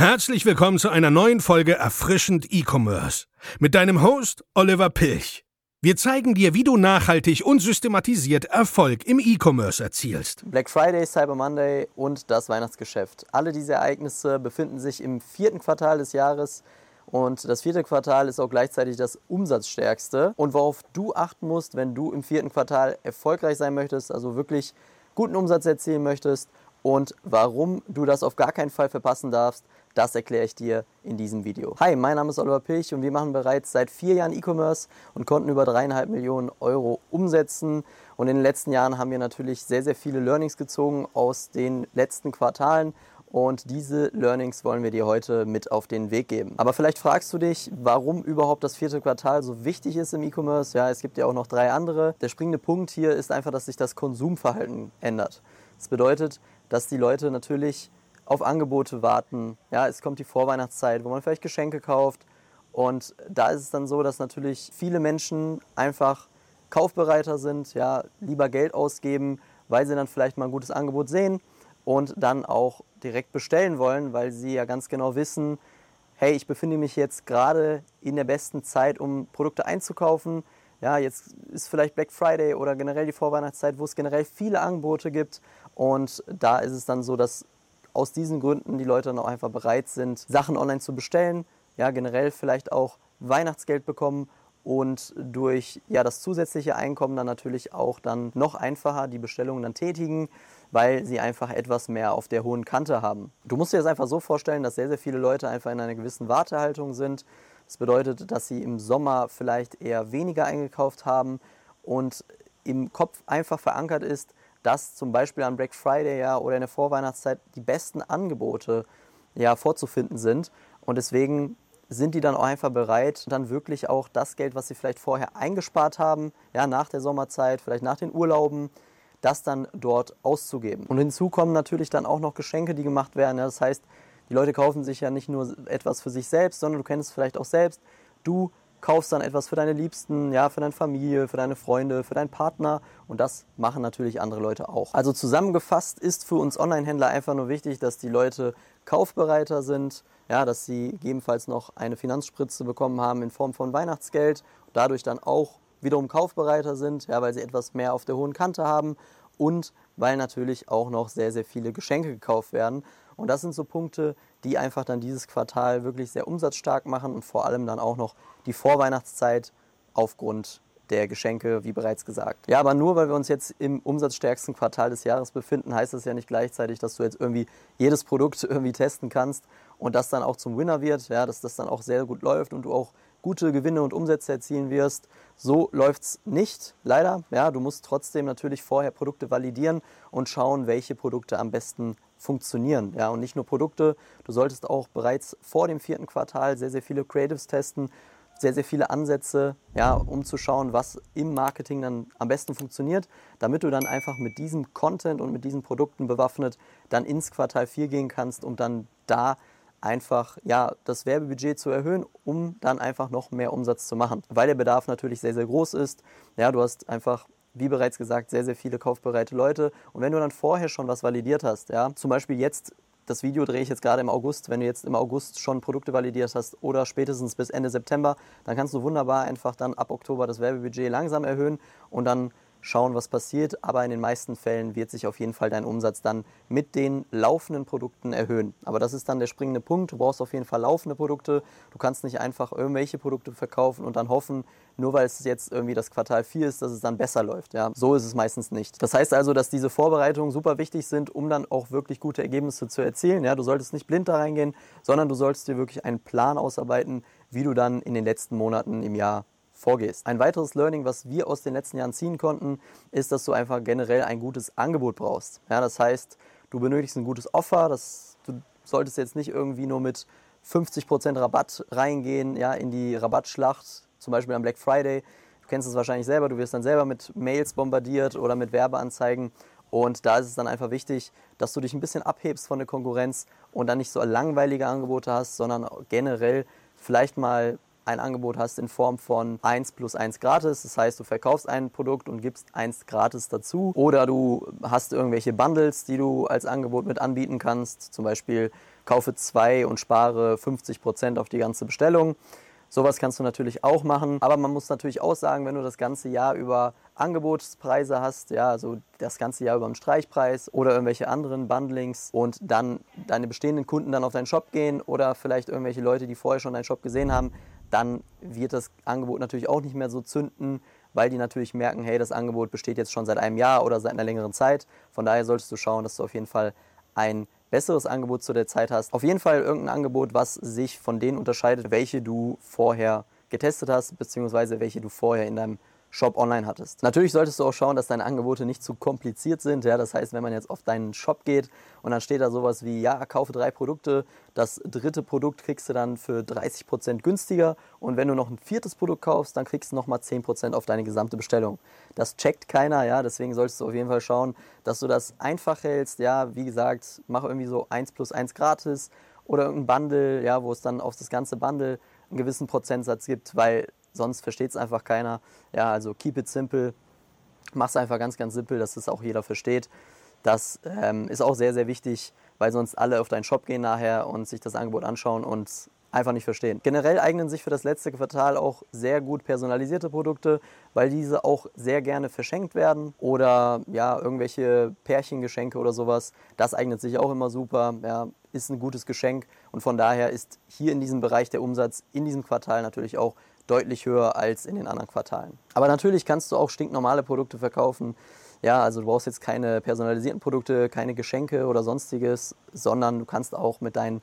Herzlich willkommen zu einer neuen Folge Erfrischend E-Commerce mit deinem Host Oliver Pilch. Wir zeigen dir, wie du nachhaltig und systematisiert Erfolg im E-Commerce erzielst. Black Friday, Cyber Monday und das Weihnachtsgeschäft. Alle diese Ereignisse befinden sich im vierten Quartal des Jahres und das vierte Quartal ist auch gleichzeitig das umsatzstärkste. Und worauf du achten musst, wenn du im vierten Quartal erfolgreich sein möchtest, also wirklich guten Umsatz erzielen möchtest und warum du das auf gar keinen Fall verpassen darfst, das erkläre ich dir in diesem Video. Hi, mein Name ist Oliver Pilch und wir machen bereits seit vier Jahren E-Commerce und konnten über dreieinhalb Millionen Euro umsetzen. Und in den letzten Jahren haben wir natürlich sehr, sehr viele Learnings gezogen aus den letzten Quartalen. Und diese Learnings wollen wir dir heute mit auf den Weg geben. Aber vielleicht fragst du dich, warum überhaupt das vierte Quartal so wichtig ist im E-Commerce. Ja, es gibt ja auch noch drei andere. Der springende Punkt hier ist einfach, dass sich das Konsumverhalten ändert. Das bedeutet, dass die Leute natürlich auf Angebote warten. Ja, es kommt die Vorweihnachtszeit, wo man vielleicht Geschenke kauft. Und da ist es dann so, dass natürlich viele Menschen einfach kaufbereiter sind, ja, lieber Geld ausgeben, weil sie dann vielleicht mal ein gutes Angebot sehen und dann auch direkt bestellen wollen, weil sie ja ganz genau wissen, hey, ich befinde mich jetzt gerade in der besten Zeit, um Produkte einzukaufen. Ja, jetzt ist vielleicht Black Friday oder generell die Vorweihnachtszeit, wo es generell viele Angebote gibt. Und da ist es dann so, dass aus diesen Gründen die Leute dann auch einfach bereit sind, Sachen online zu bestellen, ja, generell vielleicht auch Weihnachtsgeld bekommen und durch ja, das zusätzliche Einkommen dann natürlich auch dann noch einfacher die Bestellungen dann tätigen, weil sie einfach etwas mehr auf der hohen Kante haben. Du musst dir das einfach so vorstellen, dass sehr, sehr viele Leute einfach in einer gewissen Wartehaltung sind. Das bedeutet, dass sie im Sommer vielleicht eher weniger eingekauft haben und im Kopf einfach verankert ist, dass zum Beispiel am Black Friday ja oder in der Vorweihnachtszeit die besten Angebote ja vorzufinden sind. Und deswegen sind die dann auch einfach bereit, dann wirklich auch das Geld, was sie vielleicht vorher eingespart haben, ja, nach der Sommerzeit, vielleicht nach den Urlauben, das dann dort auszugeben. Und hinzu kommen natürlich dann auch noch Geschenke, die gemacht werden. Ja, das heißt, die Leute kaufen sich ja nicht nur etwas für sich selbst, sondern du kennst es vielleicht auch selbst. Du kaufst dann etwas für deine Liebsten, ja, für deine Familie, für deine Freunde, für deinen Partner und das machen natürlich andere Leute auch. Also zusammengefasst ist für uns Online-Händler einfach nur wichtig, dass die Leute kaufbereiter sind, ja, dass sie gegebenenfalls noch eine Finanzspritze bekommen haben in Form von Weihnachtsgeld, dadurch dann auch wiederum kaufbereiter sind, ja, weil sie etwas mehr auf der hohen Kante haben und weil natürlich auch noch sehr, sehr viele Geschenke gekauft werden. Und das sind so Punkte, die einfach dann dieses Quartal wirklich sehr umsatzstark machen und vor allem dann auch noch die Vorweihnachtszeit aufgrund der Geschenke, wie bereits gesagt. Ja, aber nur weil wir uns jetzt im umsatzstärksten Quartal des Jahres befinden, heißt das ja nicht gleichzeitig, dass du jetzt irgendwie jedes Produkt irgendwie testen kannst und das dann auch zum Winner wird, ja, dass das dann auch sehr gut läuft und du auch gute Gewinne und Umsätze erzielen wirst. So läuft es nicht, leider. Ja, du musst trotzdem natürlich vorher Produkte validieren und schauen, welche Produkte am besten funktionieren. Ja, und nicht nur Produkte, du solltest auch bereits vor dem vierten Quartal sehr, sehr viele Creatives testen, sehr, sehr viele Ansätze, ja, um zu schauen, was im Marketing dann am besten funktioniert, damit du dann einfach mit diesem Content und mit diesen Produkten bewaffnet dann ins Quartal 4 gehen kannst, um dann da einfach ja, das Werbebudget zu erhöhen, um dann einfach noch mehr Umsatz zu machen. Weil der Bedarf natürlich sehr, sehr groß ist. Ja, du hast einfach wie bereits gesagt, sehr, sehr viele kaufbereite Leute. Und wenn du dann vorher schon was validiert hast, ja, zum Beispiel jetzt, das Video drehe ich jetzt gerade im August, wenn du jetzt im August schon Produkte validiert hast oder spätestens bis Ende September, dann kannst du wunderbar einfach dann ab Oktober das Werbebudget langsam erhöhen und dann schauen, was passiert. Aber in den meisten Fällen wird sich auf jeden Fall dein Umsatz dann mit den laufenden Produkten erhöhen. Aber das ist dann der springende Punkt. Du brauchst auf jeden Fall laufende Produkte. Du kannst nicht einfach irgendwelche Produkte verkaufen und dann hoffen, nur weil es jetzt irgendwie das Quartal 4 ist, dass es dann besser läuft. Ja, so ist es meistens nicht. Das heißt also, dass diese Vorbereitungen super wichtig sind, um dann auch wirklich gute Ergebnisse zu erzielen. Ja, du solltest nicht blind da reingehen, sondern du solltest dir wirklich einen Plan ausarbeiten, wie du dann in den letzten Monaten im Jahr vorgehst. Ein weiteres Learning, was wir aus den letzten Jahren ziehen konnten, ist, dass du einfach generell ein gutes Angebot brauchst. Ja, das heißt, du benötigst ein gutes Offer, das, du solltest jetzt nicht irgendwie nur mit 50% Rabatt reingehen, ja, in die Rabattschlacht, zum Beispiel am Black Friday. Du kennst es wahrscheinlich selber, du wirst dann selber mit Mails bombardiert oder mit Werbeanzeigen. Und da ist es dann einfach wichtig, dass du dich ein bisschen abhebst von der Konkurrenz und dann nicht so langweilige Angebote hast, sondern generell vielleicht mal ein Angebot hast in Form von 1 plus 1 gratis. Das heißt, du verkaufst ein Produkt und gibst 1 gratis dazu. Oder du hast irgendwelche Bundles, die du als Angebot mit anbieten kannst. Zum Beispiel kaufe zwei und spare 50% auf die ganze Bestellung. Sowas kannst du natürlich auch machen, aber man muss natürlich auch sagen, wenn du das ganze Jahr über Angebotspreise hast, ja, also das ganze Jahr über einen Streichpreis oder irgendwelche anderen Bundlings und dann deine bestehenden Kunden dann auf deinen Shop gehen oder vielleicht irgendwelche Leute, die vorher schon deinen Shop gesehen haben, dann wird das Angebot natürlich auch nicht mehr so zünden, weil die natürlich merken, hey, das Angebot besteht jetzt schon seit einem Jahr oder seit einer längeren Zeit. Von daher solltest du schauen, dass du auf jeden Fall ein besseres Angebot zu der Zeit hast. Auf jeden Fall irgendein Angebot, was sich von denen unterscheidet, welche du vorher getestet hast, beziehungsweise welche du vorher in deinem Shop online hattest. Natürlich solltest du auch schauen, dass deine Angebote nicht zu kompliziert sind. Ja, das heißt, wenn man jetzt auf deinen Shop geht und dann steht da sowas wie, ja, kaufe drei Produkte, das dritte Produkt kriegst du dann für 30 Prozent günstiger und wenn du noch ein viertes Produkt kaufst, dann kriegst du nochmal 10% auf deine gesamte Bestellung. Das checkt keiner, ja, deswegen solltest du auf jeden Fall schauen, dass du das einfach hältst. Ja, wie gesagt, mach irgendwie so 1 plus 1 gratis oder irgendein Bundle, ja, wo es dann auf das ganze Bundle einen gewissen Prozentsatz gibt, weil sonst versteht es einfach keiner. Ja, also keep it simple. Mach es einfach ganz, ganz simpel, dass es auch jeder versteht. Das ähm, ist auch sehr, sehr wichtig, weil sonst alle auf deinen Shop gehen nachher und sich das Angebot anschauen und einfach nicht verstehen. Generell eignen sich für das letzte Quartal auch sehr gut personalisierte Produkte, weil diese auch sehr gerne verschenkt werden oder ja, irgendwelche Pärchengeschenke oder sowas. Das eignet sich auch immer super, ja, ist ein gutes Geschenk und von daher ist hier in diesem Bereich der Umsatz in diesem Quartal natürlich auch deutlich höher als in den anderen Quartalen. Aber natürlich kannst du auch stinknormale Produkte verkaufen. Ja, also du brauchst jetzt keine personalisierten Produkte, keine Geschenke oder sonstiges, sondern du kannst auch mit deinen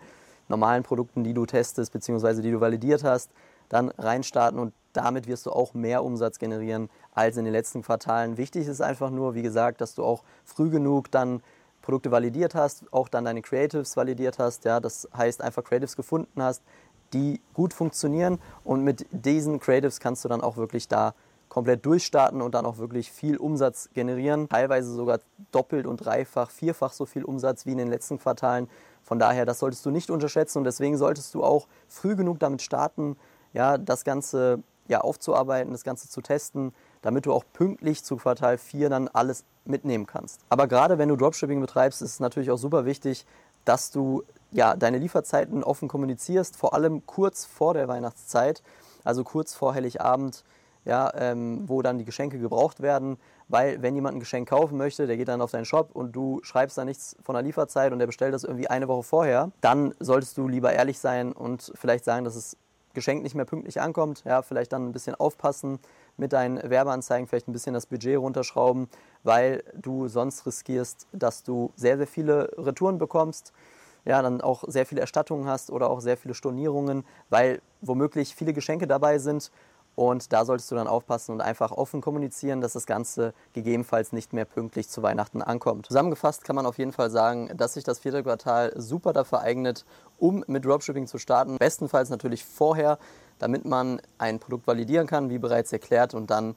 normalen Produkten, die du testest bzw. die du validiert hast, dann reinstarten und damit wirst du auch mehr Umsatz generieren als in den letzten Quartalen. Wichtig ist einfach nur, wie gesagt, dass du auch früh genug dann Produkte validiert hast, auch dann deine Creatives validiert hast. Ja, das heißt einfach Creatives gefunden hast, die gut funktionieren und mit diesen Creatives kannst du dann auch wirklich da komplett durchstarten und dann auch wirklich viel Umsatz generieren. Teilweise sogar doppelt und dreifach, vierfach so viel Umsatz wie in den letzten Quartalen. Von daher, das solltest du nicht unterschätzen und deswegen solltest du auch früh genug damit starten, ja, das Ganze ja, aufzuarbeiten, das Ganze zu testen, damit du auch pünktlich zu Quartal 4 dann alles mitnehmen kannst. Aber gerade wenn du Dropshipping betreibst, ist es natürlich auch super wichtig, dass du ja, deine Lieferzeiten offen kommunizierst, vor allem kurz vor der Weihnachtszeit, also kurz vor Heiligabend, ja, ähm, wo dann die Geschenke gebraucht werden, weil wenn jemand ein Geschenk kaufen möchte, der geht dann auf deinen Shop und du schreibst da nichts von der Lieferzeit und der bestellt das irgendwie eine Woche vorher, dann solltest du lieber ehrlich sein und vielleicht sagen, dass das Geschenk nicht mehr pünktlich ankommt, ja, vielleicht dann ein bisschen aufpassen mit deinen Werbeanzeigen, vielleicht ein bisschen das Budget runterschrauben, weil du sonst riskierst, dass du sehr, sehr viele Retouren bekommst ja, dann auch sehr viele Erstattungen hast oder auch sehr viele Stornierungen, weil womöglich viele Geschenke dabei sind. Und da solltest du dann aufpassen und einfach offen kommunizieren, dass das Ganze gegebenenfalls nicht mehr pünktlich zu Weihnachten ankommt. Zusammengefasst kann man auf jeden Fall sagen, dass sich das vierte Quartal super dafür eignet, um mit Dropshipping zu starten. Bestenfalls natürlich vorher, damit man ein Produkt validieren kann, wie bereits erklärt, und dann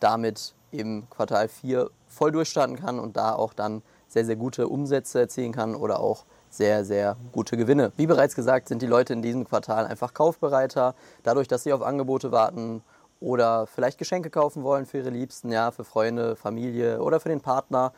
damit im Quartal 4 voll durchstarten kann und da auch dann sehr, sehr gute Umsätze erzielen kann oder auch sehr, sehr gute Gewinne. Wie bereits gesagt, sind die Leute in diesem Quartal einfach kaufbereiter, dadurch, dass sie auf Angebote warten oder vielleicht Geschenke kaufen wollen für ihre Liebsten, ja, für Freunde, Familie oder für den Partner.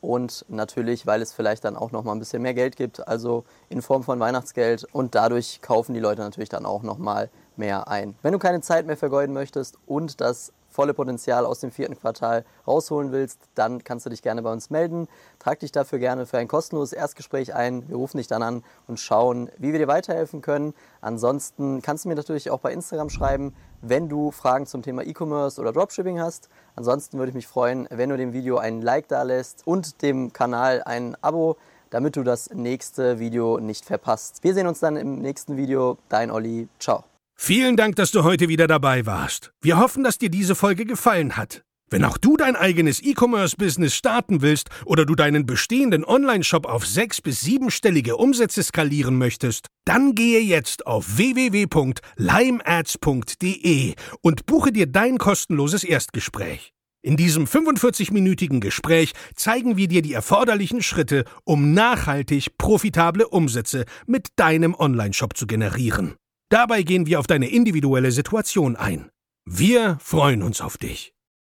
Und natürlich, weil es vielleicht dann auch noch mal ein bisschen mehr Geld gibt, also in Form von Weihnachtsgeld. Und dadurch kaufen die Leute natürlich dann auch noch mal mehr ein. Wenn du keine Zeit mehr vergeuden möchtest und das volle Potenzial aus dem vierten Quartal rausholen willst, dann kannst du dich gerne bei uns melden. Trag dich dafür gerne für ein kostenloses Erstgespräch ein. Wir rufen dich dann an und schauen, wie wir dir weiterhelfen können. Ansonsten kannst du mir natürlich auch bei Instagram schreiben, wenn du Fragen zum Thema E-Commerce oder Dropshipping hast. Ansonsten würde ich mich freuen, wenn du dem Video einen Like da lässt und dem Kanal ein Abo, damit du das nächste Video nicht verpasst. Wir sehen uns dann im nächsten Video. Dein Olli. Ciao. Vielen Dank, dass du heute wieder dabei warst. Wir hoffen, dass dir diese Folge gefallen hat. Wenn auch du dein eigenes E-Commerce-Business starten willst oder du deinen bestehenden Online-Shop auf sechs- bis siebenstellige Umsätze skalieren möchtest, dann gehe jetzt auf www.limeads.de und buche dir dein kostenloses Erstgespräch. In diesem 45-minütigen Gespräch zeigen wir dir die erforderlichen Schritte, um nachhaltig profitable Umsätze mit deinem Online-Shop zu generieren. Dabei gehen wir auf deine individuelle Situation ein. Wir freuen uns auf dich.